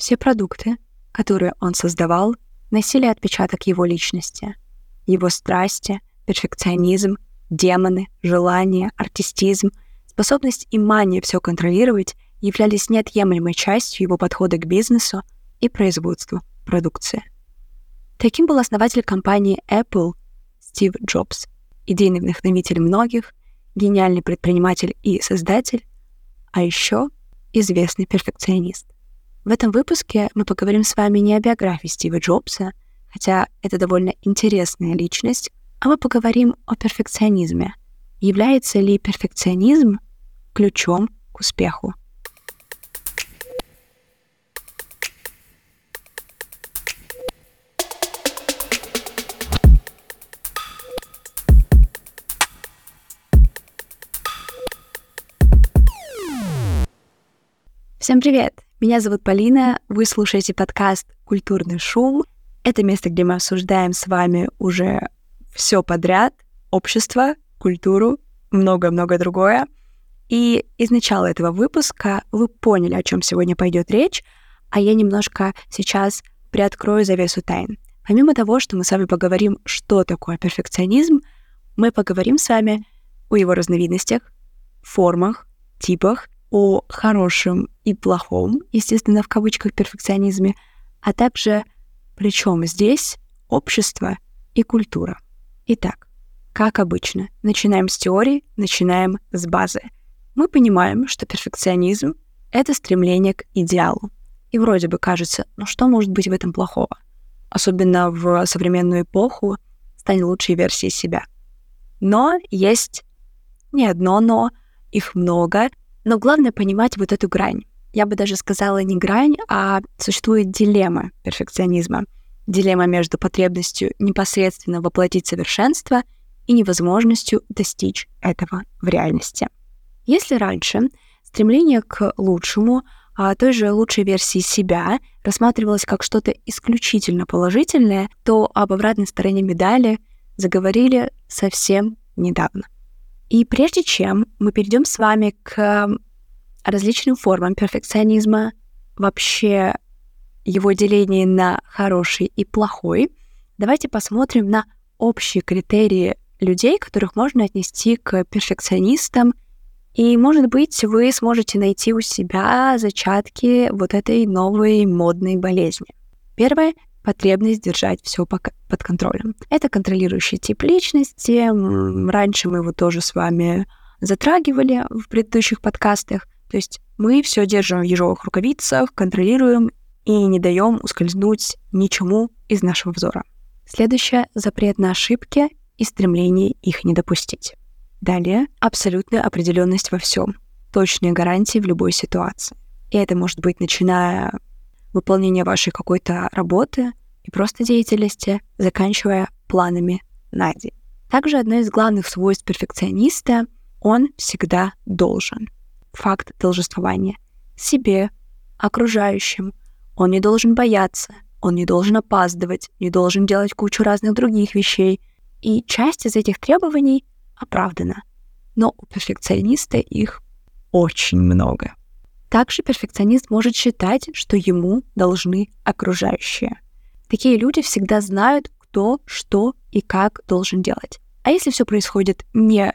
Все продукты, которые он создавал, носили отпечаток его личности, его страсти, перфекционизм, демоны, желания, артистизм, способность и мания все контролировать являлись неотъемлемой частью его подхода к бизнесу и производству продукции. Таким был основатель компании Apple Стив Джобс, идейный вдохновитель многих, гениальный предприниматель и создатель, а еще известный перфекционист. В этом выпуске мы поговорим с вами не о биографии Стива Джобса, хотя это довольно интересная личность, а мы поговорим о перфекционизме. Является ли перфекционизм ключом к успеху? Всем привет! Меня зовут Полина, вы слушаете подкаст «Культурный шум». Это место, где мы обсуждаем с вами уже все подряд, общество, культуру, много-много другое. И из начала этого выпуска вы поняли, о чем сегодня пойдет речь, а я немножко сейчас приоткрою завесу тайн. Помимо того, что мы с вами поговорим, что такое перфекционизм, мы поговорим с вами о его разновидностях, формах, типах о хорошем и плохом, естественно, в кавычках перфекционизме, а также причем здесь общество и культура. Итак, как обычно, начинаем с теории, начинаем с базы. Мы понимаем, что перфекционизм — это стремление к идеалу. И вроде бы кажется, ну что может быть в этом плохого? Особенно в современную эпоху стань лучшей версией себя. Но есть не одно но, их много, но главное понимать вот эту грань. Я бы даже сказала не грань, а существует дилемма перфекционизма. Дилемма между потребностью непосредственно воплотить совершенство и невозможностью достичь этого в реальности. Если раньше стремление к лучшему, а той же лучшей версии себя рассматривалось как что-то исключительно положительное, то об обратной стороне медали заговорили совсем недавно. И прежде чем мы перейдем с вами к различным формам перфекционизма, вообще его деление на хороший и плохой, давайте посмотрим на общие критерии людей, которых можно отнести к перфекционистам. И, может быть, вы сможете найти у себя зачатки вот этой новой модной болезни. Первое потребность держать все под контролем. Это контролирующий тип личности. Раньше мы его тоже с вами затрагивали в предыдущих подкастах. То есть мы все держим в ежовых рукавицах, контролируем и не даем ускользнуть ничему из нашего взора. Следующее — запрет на ошибки и стремление их не допустить. Далее — абсолютная определенность во всем, точные гарантии в любой ситуации. И это может быть начиная выполнения вашей какой-то работы и просто деятельности, заканчивая планами на день. Также одно из главных свойств перфекциониста — он всегда должен. Факт должествования. Себе, окружающим. Он не должен бояться, он не должен опаздывать, не должен делать кучу разных других вещей. И часть из этих требований оправдана. Но у перфекциониста их очень много. Также перфекционист может считать, что ему должны окружающие. Такие люди всегда знают, кто, что и как должен делать. А если все происходит не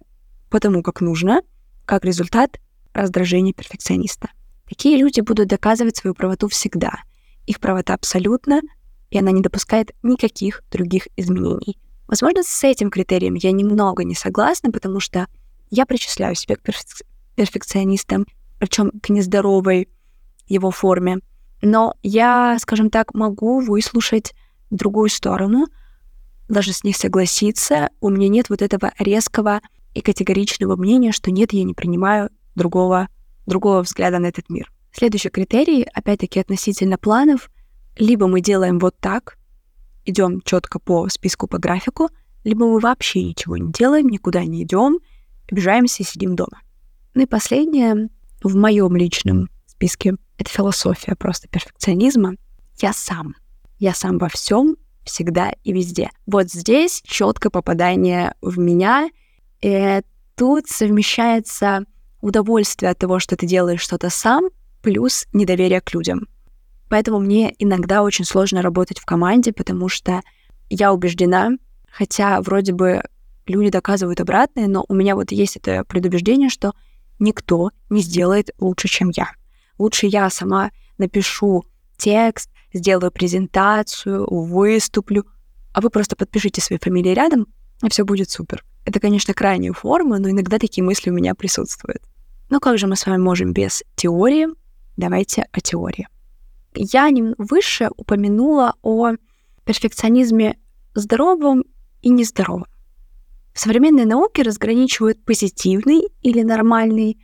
потому, как нужно, как результат раздражения перфекциониста. Такие люди будут доказывать свою правоту всегда. Их правота абсолютна, и она не допускает никаких других изменений. Возможно, с этим критерием я немного не согласна, потому что я причисляю себя к перфекционистам, причем к нездоровой его форме. Но я, скажем так, могу выслушать другую сторону, даже с них согласиться. У меня нет вот этого резкого и категоричного мнения, что нет, я не принимаю другого, другого взгляда на этот мир. Следующий критерий, опять-таки, относительно планов. Либо мы делаем вот так, идем четко по списку, по графику, либо мы вообще ничего не делаем, никуда не идем, обижаемся и сидим дома. Ну и последнее, в моем личном списке это философия просто перфекционизма. Я сам. Я сам во всем, всегда и везде. Вот здесь четкое попадание в меня. И тут совмещается удовольствие от того, что ты делаешь что-то сам, плюс недоверие к людям. Поэтому мне иногда очень сложно работать в команде, потому что я убеждена, хотя вроде бы люди доказывают обратное, но у меня вот есть это предубеждение, что никто не сделает лучше, чем я. Лучше я сама напишу текст, сделаю презентацию, выступлю, а вы просто подпишите свои фамилии рядом, и все будет супер. Это, конечно, крайняя форма, но иногда такие мысли у меня присутствуют. Но как же мы с вами можем без теории? Давайте о теории. Я выше упомянула о перфекционизме здоровом и нездоровом. В современной науке разграничивают позитивный или нормальный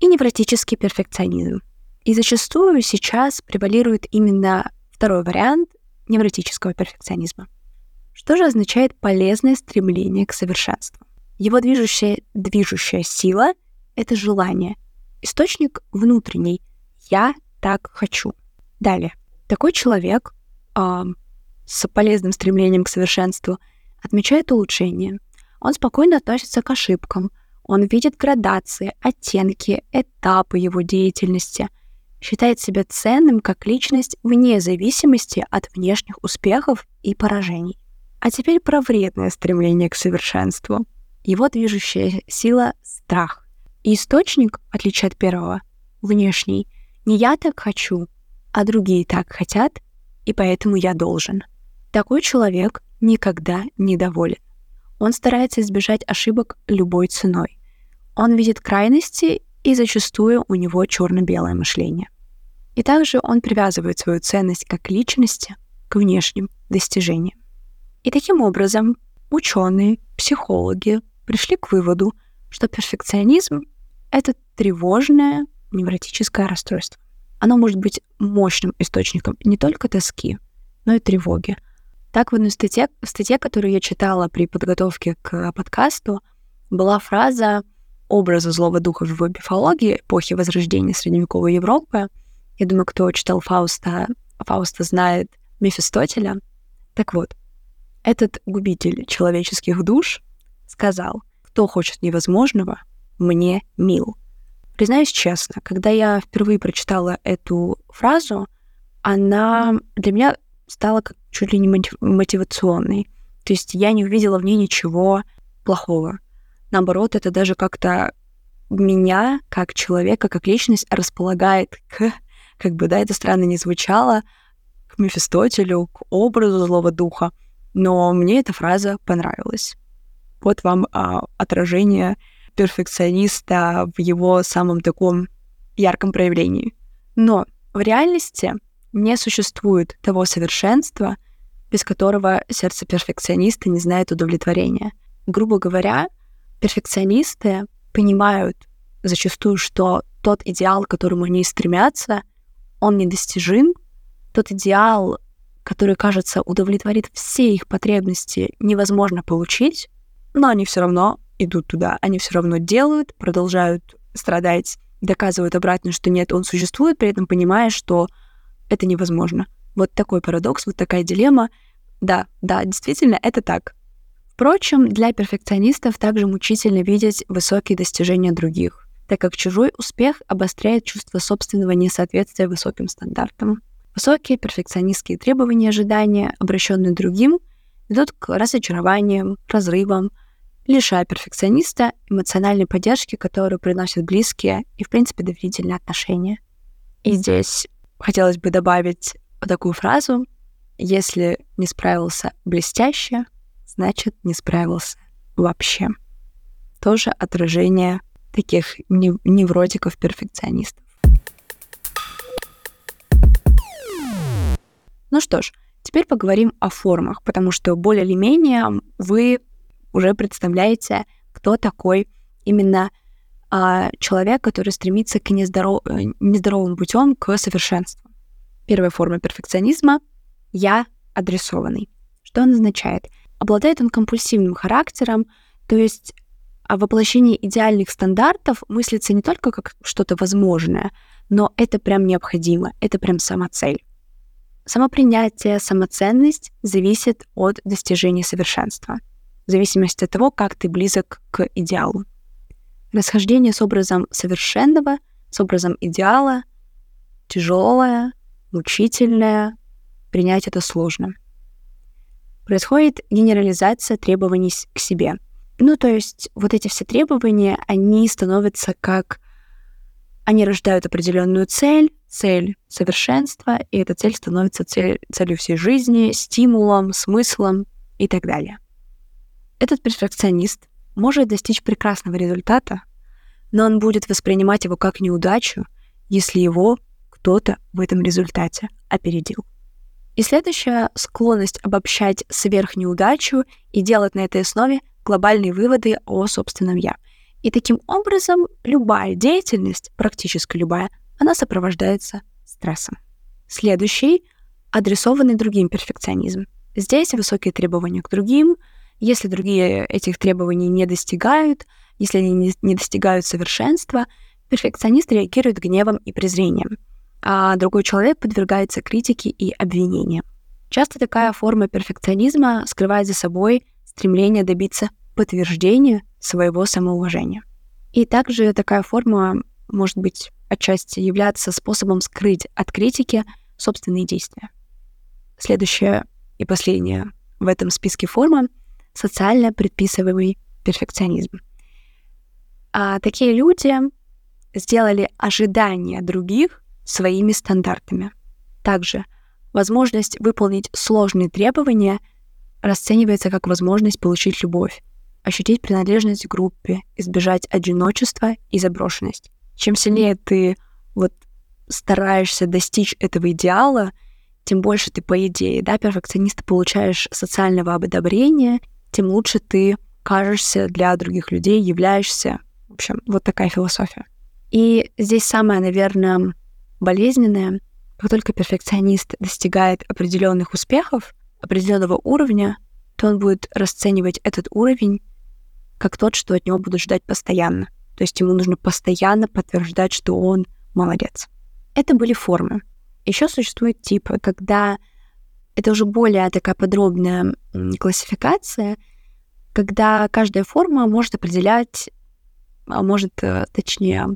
и невротический перфекционизм. И зачастую сейчас превалирует именно второй вариант невротического перфекционизма. Что же означает полезное стремление к совершенству? Его движущая, движущая сила — это желание. Источник внутренний. Я так хочу. Далее. Такой человек э, с полезным стремлением к совершенству отмечает улучшение. Он спокойно относится к ошибкам. Он видит градации, оттенки, этапы его деятельности. Считает себя ценным как личность вне зависимости от внешних успехов и поражений. А теперь про вредное стремление к совершенству. Его движущая сила — страх. И источник, в отличие от первого, внешний. Не я так хочу, а другие так хотят, и поэтому я должен. Такой человек никогда не доволен. Он старается избежать ошибок любой ценой. Он видит крайности, и зачастую у него черно-белое мышление. И также он привязывает свою ценность как личности к внешним достижениям. И таким образом ученые, психологи пришли к выводу, что перфекционизм — это тревожное невротическое расстройство. Оно может быть мощным источником не только тоски, но и тревоги. Так, в одной статье, в статье, которую я читала при подготовке к подкасту, была фраза образа злого духа в мифологии эпохи Возрождения средневековой Европы. Я думаю, кто читал Фауста, Фауста знает Мефистотеля. Так вот, этот губитель человеческих душ сказал, кто хочет невозможного, мне мил. Признаюсь честно, когда я впервые прочитала эту фразу, она для меня стала как чуть ли не мотивационной. То есть я не увидела в ней ничего плохого. Наоборот, это даже как-то меня, как человека, как личность, располагает к, как бы, да, это странно не звучало, к Мефистотелю, к образу злого духа но мне эта фраза понравилась. Вот вам а, отражение перфекциониста в его самом таком ярком проявлении. Но в реальности не существует того совершенства, без которого сердце перфекциониста не знает удовлетворения. Грубо говоря, перфекционисты понимают зачастую, что тот идеал, к которому они стремятся, он недостижим, тот идеал, который, кажется, удовлетворит все их потребности, невозможно получить, но они все равно идут туда, они все равно делают, продолжают страдать, доказывают обратно, что нет, он существует, при этом понимая, что это невозможно. Вот такой парадокс, вот такая дилемма. Да, да, действительно, это так. Впрочем, для перфекционистов также мучительно видеть высокие достижения других, так как чужой успех обостряет чувство собственного несоответствия высоким стандартам. Высокие перфекционистские требования и ожидания, обращенные другим, ведут к разочарованиям, разрывам, лишая перфекциониста эмоциональной поддержки, которую приносят близкие и, в принципе, доверительные отношения. И здесь хотелось бы добавить такую фразу «Если не справился блестяще, значит, не справился вообще». Тоже отражение таких невротиков-перфекционистов. Ну что ж, теперь поговорим о формах, потому что более или менее вы уже представляете, кто такой именно э, человек, который стремится к нездоров... Э, нездоровым путем к совершенству. Первая форма перфекционизма — я адресованный. Что он означает? Обладает он компульсивным характером, то есть а воплощение идеальных стандартов мыслится не только как что-то возможное, но это прям необходимо, это прям сама цель. Самопринятие, самоценность зависит от достижения совершенства, в зависимости от того, как ты близок к идеалу. Расхождение с образом совершенного, с образом идеала тяжелое, мучительное, принять это сложно. Происходит генерализация требований к себе. Ну, то есть вот эти все требования, они становятся как... Они рождают определенную цель, цель совершенства, и эта цель становится цель, целью всей жизни, стимулом, смыслом и так далее. Этот перфекционист может достичь прекрасного результата, но он будет воспринимать его как неудачу, если его кто-то в этом результате опередил. И следующая — склонность обобщать сверхнеудачу и делать на этой основе глобальные выводы о собственном «я». И таким образом любая деятельность, практически любая, она сопровождается стрессом. Следующий — адресованный другим перфекционизм. Здесь высокие требования к другим. Если другие этих требований не достигают, если они не достигают совершенства, перфекционист реагирует гневом и презрением, а другой человек подвергается критике и обвинениям. Часто такая форма перфекционизма скрывает за собой стремление добиться подтверждения своего самоуважения. И также такая форма может быть отчасти являться способом скрыть от критики собственные действия. Следующая и последняя в этом списке форма — социально предписываемый перфекционизм. А такие люди сделали ожидания других своими стандартами. Также возможность выполнить сложные требования расценивается как возможность получить любовь, ощутить принадлежность к группе, избежать одиночества и заброшенность. Чем сильнее ты вот стараешься достичь этого идеала, тем больше ты, по идее, да, перфекциониста получаешь социального одобрения, тем лучше ты кажешься для других людей, являешься. В общем, вот такая философия. И здесь самое, наверное, болезненное, как только перфекционист достигает определенных успехов, определенного уровня, то он будет расценивать этот уровень как тот, что от него будут ждать постоянно. То есть ему нужно постоянно подтверждать, что он молодец. Это были формы. Еще существует типы, когда это уже более такая подробная классификация, когда каждая форма может определять, а может, э, точнее,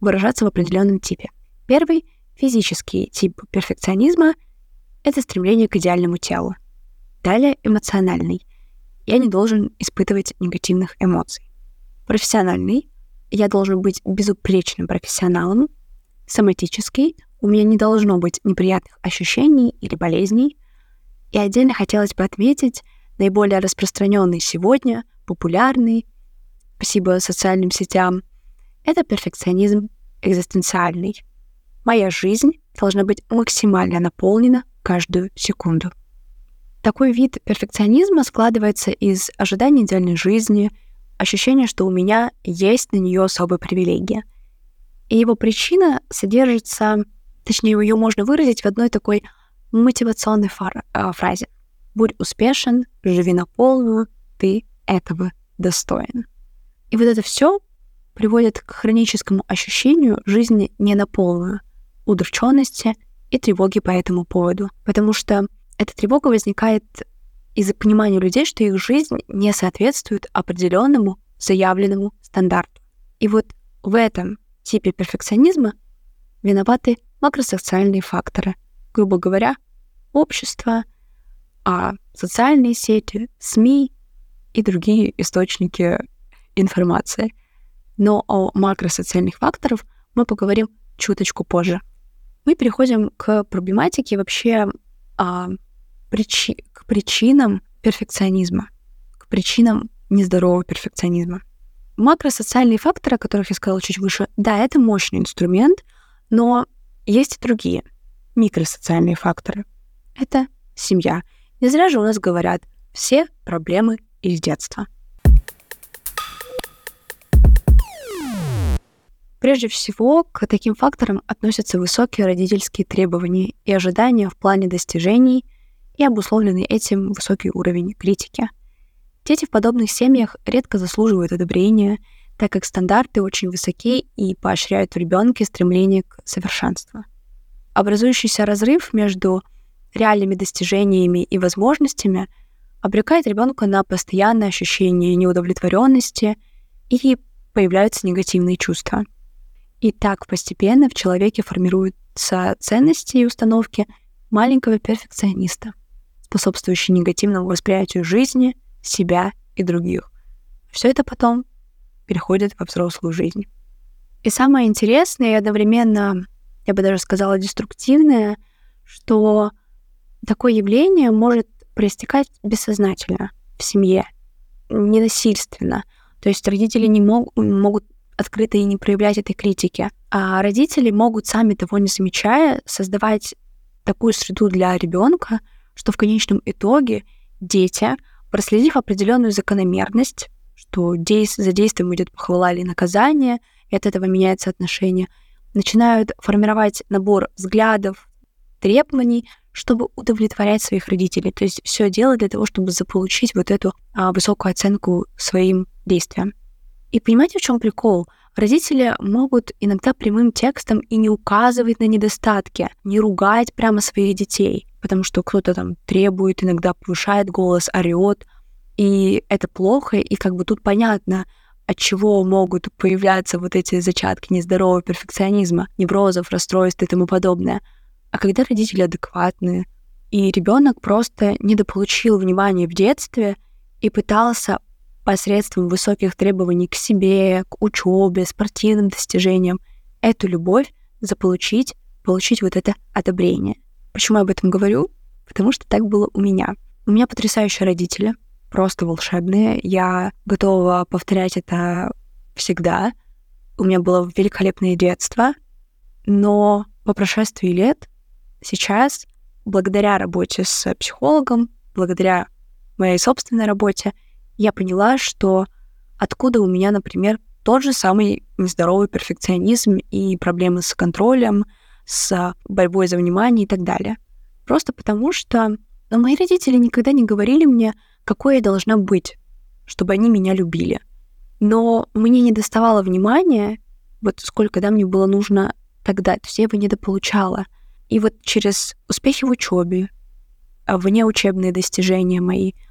выражаться в определенном типе. Первый физический тип перфекционизма — это стремление к идеальному телу. Далее эмоциональный я не должен испытывать негативных эмоций. Профессиональный. Я должен быть безупречным профессионалом. Соматический. У меня не должно быть неприятных ощущений или болезней. И отдельно хотелось бы отметить наиболее распространенный сегодня, популярный, спасибо социальным сетям, это перфекционизм экзистенциальный. Моя жизнь должна быть максимально наполнена каждую секунду. Такой вид перфекционизма складывается из ожидания идеальной жизни, ощущения, что у меня есть на нее особая привилегия. И его причина содержится, точнее, ее можно выразить в одной такой мотивационной фар- э, фразе. «Будь успешен, живи на полную, ты этого достоин». И вот это все приводит к хроническому ощущению жизни не на полную, удрученности и тревоги по этому поводу. Потому что эта тревога возникает из-за понимания людей, что их жизнь не соответствует определенному заявленному стандарту. И вот в этом типе перфекционизма виноваты макросоциальные факторы. Грубо говоря, общество, а социальные сети, СМИ и другие источники информации. Но о макросоциальных факторах мы поговорим чуточку позже. Мы переходим к проблематике вообще а, причи к причинам перфекционизма, к причинам нездорового перфекционизма. Макросоциальные факторы, о которых я сказала чуть выше, да, это мощный инструмент, но есть и другие микросоциальные факторы. Это семья. Не зря же у нас говорят, все проблемы из детства. Прежде всего, к таким факторам относятся высокие родительские требования и ожидания в плане достижений – и обусловленный этим высокий уровень критики. Дети в подобных семьях редко заслуживают одобрения, так как стандарты очень высоки и поощряют в ребенке стремление к совершенству. Образующийся разрыв между реальными достижениями и возможностями обрекает ребенка на постоянное ощущение неудовлетворенности и появляются негативные чувства. И так постепенно в человеке формируется с ценностей и установки маленького перфекциониста, способствующий негативному восприятию жизни, себя и других. Все это потом переходит во взрослую жизнь. И самое интересное и одновременно, я бы даже сказала, деструктивное, что такое явление может проистекать бессознательно в семье, ненасильственно. То есть родители не мог, могут открыто и не проявлять этой критики, а родители могут сами того не замечая создавать такую среду для ребенка, что в конечном итоге дети, проследив определенную закономерность, что за действием идет похвала или наказание, и от этого меняется отношение, начинают формировать набор взглядов, требований, чтобы удовлетворять своих родителей. То есть все делать для того, чтобы заполучить вот эту а, высокую оценку своим действиям. И понимаете, в чем прикол? Родители могут иногда прямым текстом и не указывать на недостатки, не ругать прямо своих детей, потому что кто-то там требует, иногда повышает голос, орет, и это плохо, и как бы тут понятно, от чего могут появляться вот эти зачатки нездорового перфекционизма, неврозов, расстройств и тому подобное. А когда родители адекватные, и ребенок просто недополучил внимания в детстве и пытался посредством высоких требований к себе, к учебе, спортивным достижениям, эту любовь заполучить, получить вот это одобрение. Почему я об этом говорю? Потому что так было у меня. У меня потрясающие родители, просто волшебные. Я готова повторять это всегда. У меня было великолепное детство, но по прошествии лет сейчас, благодаря работе с психологом, благодаря моей собственной работе, я поняла, что откуда у меня, например, тот же самый нездоровый перфекционизм и проблемы с контролем, с борьбой за внимание и так далее. Просто потому что ну, мои родители никогда не говорили мне, какой я должна быть, чтобы они меня любили. Но мне не доставало внимания, вот сколько да, мне было нужно тогда, то есть я его недополучала. И вот через успехи в учебе, а внеучебные достижения мои —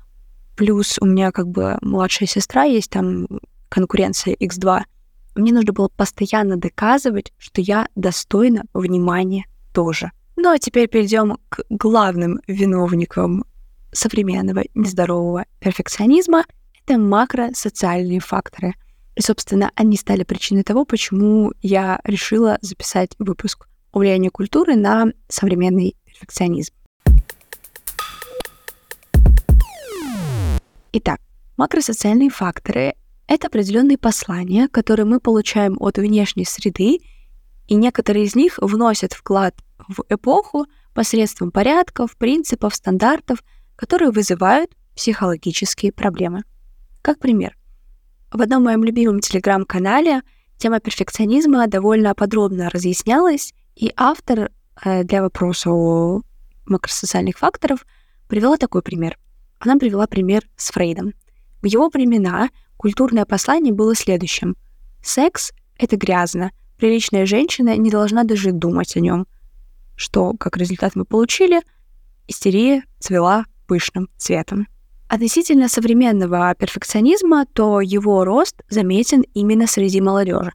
Плюс у меня как бы младшая сестра есть, там конкуренция X2. Мне нужно было постоянно доказывать, что я достойна внимания тоже. Ну а теперь перейдем к главным виновникам современного нездорового перфекционизма. Это макросоциальные факторы. И, собственно, они стали причиной того, почему я решила записать выпуск о влиянии культуры на современный перфекционизм. Итак, макросоциальные факторы — это определенные послания, которые мы получаем от внешней среды, и некоторые из них вносят вклад в эпоху посредством порядков, принципов, стандартов, которые вызывают психологические проблемы. Как пример, в одном моем любимом телеграм-канале тема перфекционизма довольно подробно разъяснялась, и автор э, для вопроса о макросоциальных факторов привела такой пример — она привела пример с Фрейдом. В его времена культурное послание было следующим. Секс — это грязно, приличная женщина не должна даже думать о нем. Что, как результат, мы получили? Истерия цвела пышным цветом. Относительно современного перфекционизма, то его рост заметен именно среди молодежи.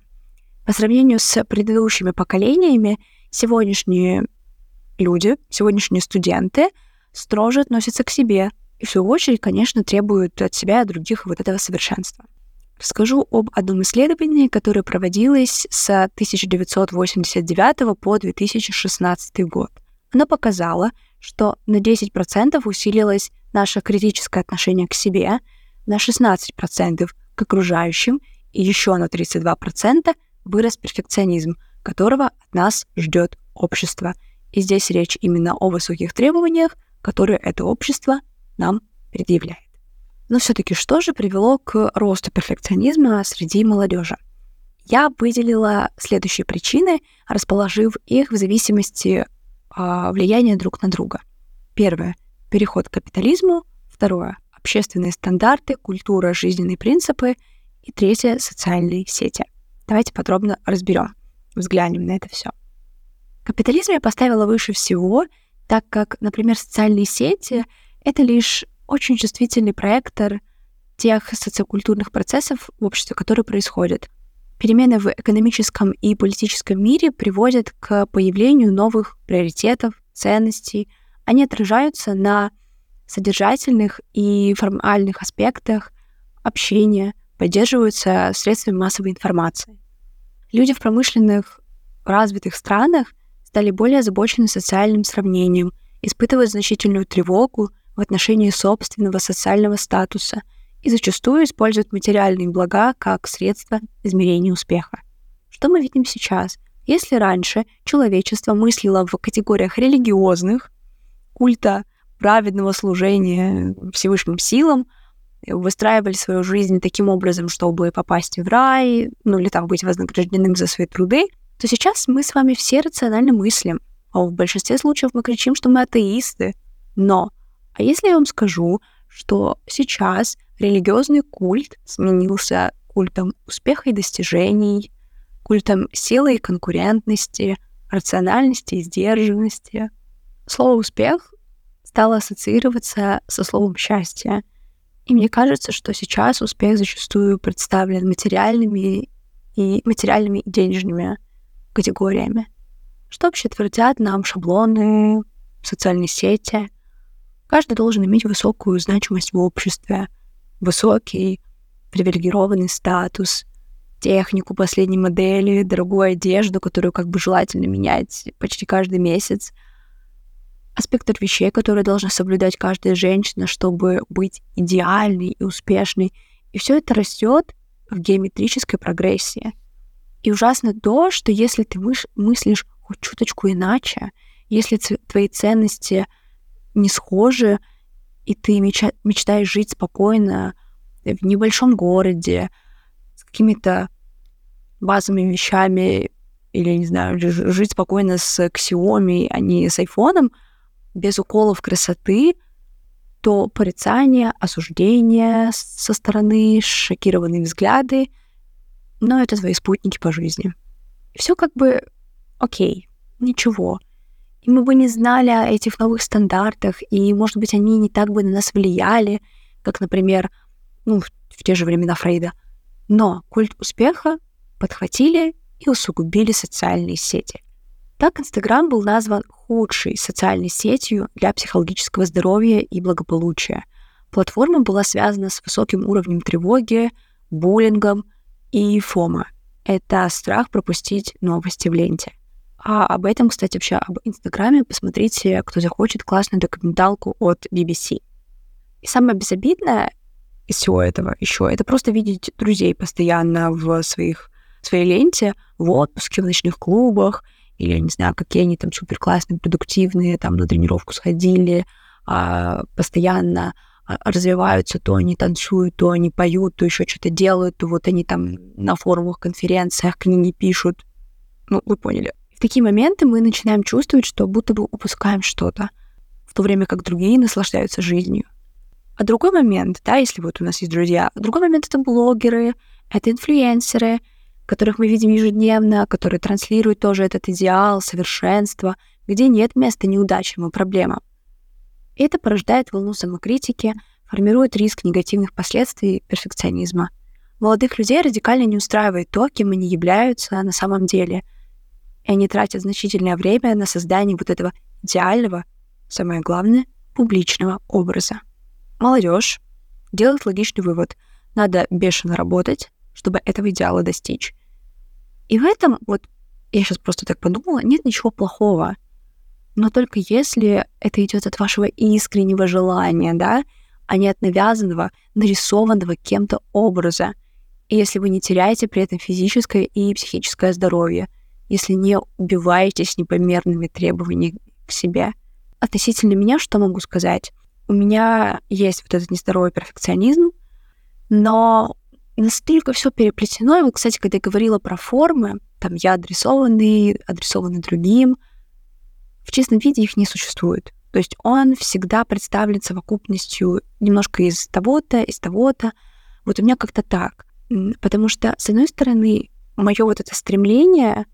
По сравнению с предыдущими поколениями, сегодняшние люди, сегодняшние студенты строже относятся к себе, и в свою очередь, конечно, требуют от себя и других вот этого совершенства. Расскажу об одном исследовании, которое проводилось с 1989 по 2016 год. Оно показало, что на 10% усилилось наше критическое отношение к себе, на 16% к окружающим, и еще на 32% вырос перфекционизм, которого от нас ждет общество. И здесь речь именно о высоких требованиях, которые это общество нам предъявляет. Но все-таки что же привело к росту перфекционизма среди молодежи? Я выделила следующие причины, расположив их в зависимости э, влияния друг на друга. Первое — переход к капитализму. Второе — общественные стандарты, культура, жизненные принципы. И третье — социальные сети. Давайте подробно разберем, взглянем на это все. Капитализм я поставила выше всего, так как, например, социальные сети — это лишь очень чувствительный проектор тех социокультурных процессов в обществе, которые происходят. Перемены в экономическом и политическом мире приводят к появлению новых приоритетов, ценностей. Они отражаются на содержательных и формальных аспектах общения, поддерживаются средствами массовой информации. Люди в промышленных развитых странах стали более озабочены социальным сравнением, испытывают значительную тревогу в отношении собственного социального статуса и зачастую используют материальные блага как средство измерения успеха. Что мы видим сейчас? Если раньше человечество мыслило в категориях религиозных, культа праведного служения Всевышним силам, выстраивали свою жизнь таким образом, чтобы попасть в рай, ну или там быть вознагражденным за свои труды, то сейчас мы с вами все рационально мыслим. А в большинстве случаев мы кричим, что мы атеисты. Но, а если я вам скажу, что сейчас религиозный культ сменился культом успеха и достижений, культом силы и конкурентности, рациональности и сдержанности. Слово «успех» стало ассоциироваться со словом «счастье». И мне кажется, что сейчас успех зачастую представлен материальными и материальными и денежными категориями. Что вообще твердят нам шаблоны, социальные сети? Каждый должен иметь высокую значимость в обществе, высокий привилегированный статус, технику последней модели, дорогую одежду, которую как бы желательно менять почти каждый месяц, аспектов вещей, которые должна соблюдать каждая женщина, чтобы быть идеальной и успешной. И все это растет в геометрической прогрессии. И ужасно то, что если ты мыслишь хоть чуточку иначе, если твои ценности не схожи, и ты мечтаешь жить спокойно в небольшом городе с какими-то базовыми вещами, или, не знаю, жить спокойно с Xiaomi, а не с айфоном, без уколов красоты, то порицание, осуждение со стороны, шокированные взгляды, но это твои спутники по жизни. Все как бы окей, ничего. И мы бы не знали о этих новых стандартах, и, может быть, они не так бы на нас влияли, как, например, ну, в те же времена Фрейда. Но культ успеха подхватили и усугубили социальные сети. Так Инстаграм был назван худшей социальной сетью для психологического здоровья и благополучия. Платформа была связана с высоким уровнем тревоги, буллингом и фома. Это страх пропустить новости в ленте. А об этом, кстати, вообще об Инстаграме посмотрите, кто захочет, классную документалку от BBC. И самое безобидное из всего этого еще это просто видеть друзей постоянно в своих своей ленте, в отпуске, в ночных клубах, или, не знаю, какие они там супер классные, продуктивные, там на тренировку сходили, а, постоянно а, развиваются, то они танцуют, то они поют, то еще что-то делают, то вот они там на форумах, конференциях книги пишут. Ну, вы поняли такие моменты мы начинаем чувствовать, что будто бы упускаем что-то, в то время как другие наслаждаются жизнью. А другой момент, да, если вот у нас есть друзья, другой момент — это блогеры, это инфлюенсеры, которых мы видим ежедневно, которые транслируют тоже этот идеал, совершенства, где нет места неудачам и проблемам. Это порождает волну самокритики, формирует риск негативных последствий перфекционизма. Молодых людей радикально не устраивает то, кем они являются на самом деле — и они тратят значительное время на создание вот этого идеального, самое главное, публичного образа. Молодежь делает логичный вывод. Надо бешено работать, чтобы этого идеала достичь. И в этом, вот я сейчас просто так подумала, нет ничего плохого. Но только если это идет от вашего искреннего желания, да, а не от навязанного, нарисованного кем-то образа. И если вы не теряете при этом физическое и психическое здоровье – если не убиваетесь непомерными требованиями к себе. Относительно меня что могу сказать? У меня есть вот этот нездоровый перфекционизм, но настолько все переплетено. И вот, кстати, когда я говорила про формы, там я адресованный, адресованный другим, в чистом виде их не существует. То есть он всегда представлен совокупностью немножко из того-то, из того-то. Вот у меня как-то так. Потому что, с одной стороны, мое вот это стремление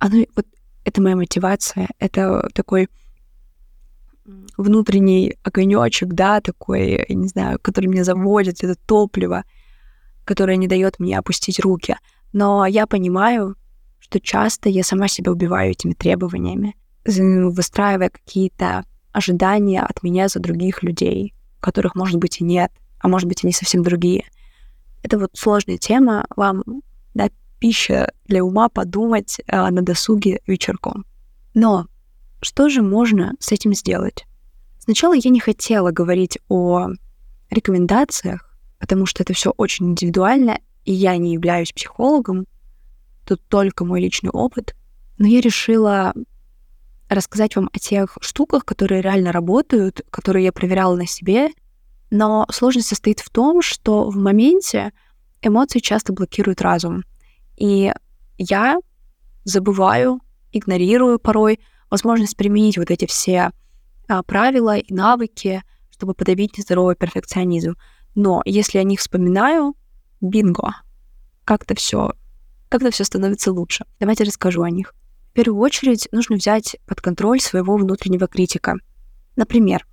оно, вот, это моя мотивация, это такой внутренний огонечек, да, такой, я не знаю, который меня заводит, это топливо, которое не дает мне опустить руки. Но я понимаю, что часто я сама себя убиваю этими требованиями, выстраивая какие-то ожидания от меня за других людей, которых, может быть, и нет, а может быть, они совсем другие. Это вот сложная тема, вам да, пища для ума подумать э, на досуге вечерком. Но что же можно с этим сделать? Сначала я не хотела говорить о рекомендациях, потому что это все очень индивидуально, и я не являюсь психологом, тут только мой личный опыт. Но я решила рассказать вам о тех штуках, которые реально работают, которые я проверяла на себе. Но сложность состоит в том, что в моменте эмоции часто блокируют разум. И я забываю, игнорирую порой возможность применить вот эти все а, правила и навыки, чтобы подавить нездоровый перфекционизм. Но если о них вспоминаю, бинго, как-то все как-то все становится лучше. Давайте расскажу о них. В первую очередь нужно взять под контроль своего внутреннего критика. Например,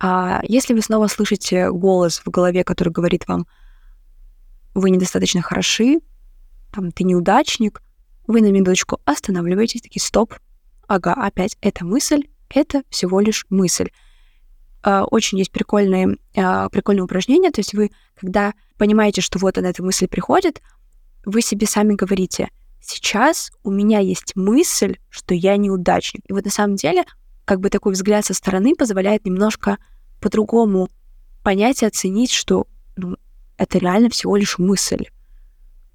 а если вы снова слышите голос в голове, который говорит вам, вы недостаточно хороши, там, ты неудачник, вы на минуточку останавливаетесь, такие, стоп, ага, опять эта мысль, это всего лишь мысль. А, очень есть прикольные, а, прикольное упражнение, то есть вы, когда понимаете, что вот она, эта мысль приходит, вы себе сами говорите, сейчас у меня есть мысль, что я неудачник. И вот на самом деле, как бы такой взгляд со стороны позволяет немножко по-другому понять и оценить, что ну, это реально всего лишь мысль,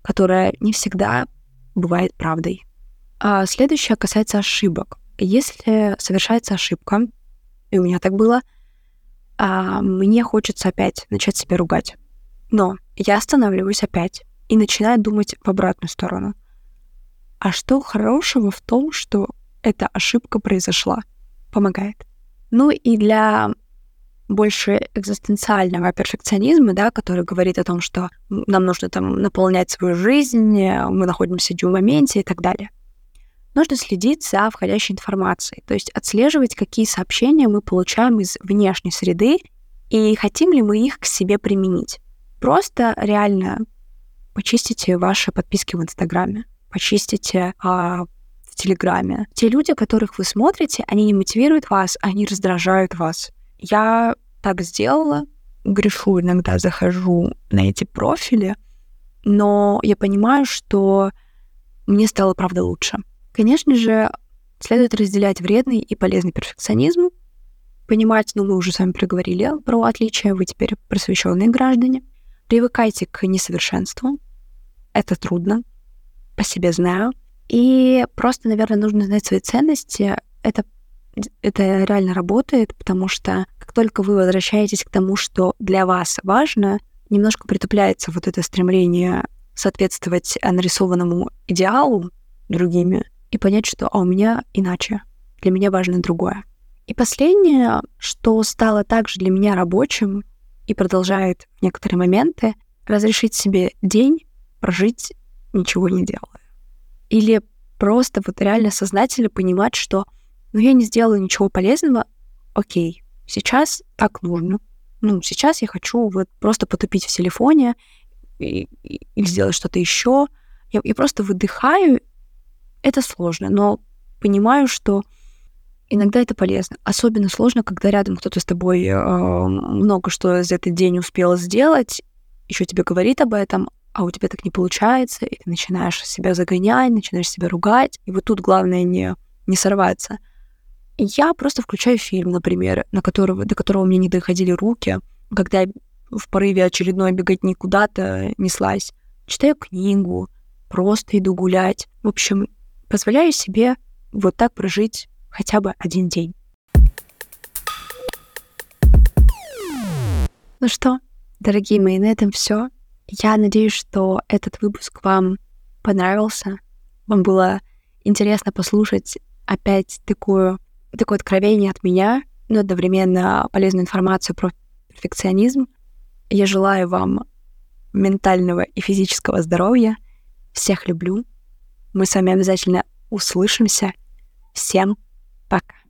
которая не всегда бывает правдой. А следующее касается ошибок. Если совершается ошибка, и у меня так было, а, мне хочется опять начать себя ругать. Но я останавливаюсь опять и начинаю думать в обратную сторону. А что хорошего в том, что эта ошибка произошла? Помогает. Ну и для больше экзистенциального перфекционизма, да, который говорит о том, что нам нужно там наполнять свою жизнь, мы находимся в моменте и так далее. Нужно следить за входящей информацией, то есть отслеживать, какие сообщения мы получаем из внешней среды и хотим ли мы их к себе применить. Просто реально почистите ваши подписки в Инстаграме, почистите а, в Телеграме. Те люди, которых вы смотрите, они не мотивируют вас, они раздражают вас. Я так сделала, грешу иногда, захожу на эти профили, но я понимаю, что мне стало, правда, лучше. Конечно же, следует разделять вредный и полезный перфекционизм, понимать, ну, мы уже с вами проговорили про отличия, вы теперь просвещенные граждане. Привыкайте к несовершенству. Это трудно, по себе знаю. И просто, наверное, нужно знать свои ценности. Это, это реально работает, потому что как только вы возвращаетесь к тому, что для вас важно, немножко притупляется вот это стремление соответствовать нарисованному идеалу другими и понять, что а у меня иначе, для меня важно другое. И последнее, что стало также для меня рабочим и продолжает в некоторые моменты, разрешить себе день прожить ничего не делая. Или просто вот реально сознательно понимать, что ну я не сделала ничего полезного, окей, сейчас так нужно. Ну, сейчас я хочу вот просто потупить в телефоне и, сделать что-то еще. Я, я просто выдыхаю. Это сложно, но понимаю, что иногда это полезно. Особенно сложно, когда рядом кто-то с тобой э, много что за этот день успел сделать, еще тебе говорит об этом, а у тебя так не получается, и ты начинаешь себя загонять, начинаешь себя ругать, и вот тут главное не, не сорваться. Я просто включаю фильм, например, на которого, до которого мне не доходили руки, когда я в порыве очередной беготни куда-то неслась. Читаю книгу, просто иду гулять. В общем, позволяю себе вот так прожить хотя бы один день. Ну что, дорогие мои, на этом все. Я надеюсь, что этот выпуск вам понравился. Вам было интересно послушать опять такую, такое откровение от меня, но одновременно полезную информацию про перфекционизм. Я желаю вам ментального и физического здоровья. Всех люблю. Мы с вами обязательно услышимся. Всем пока.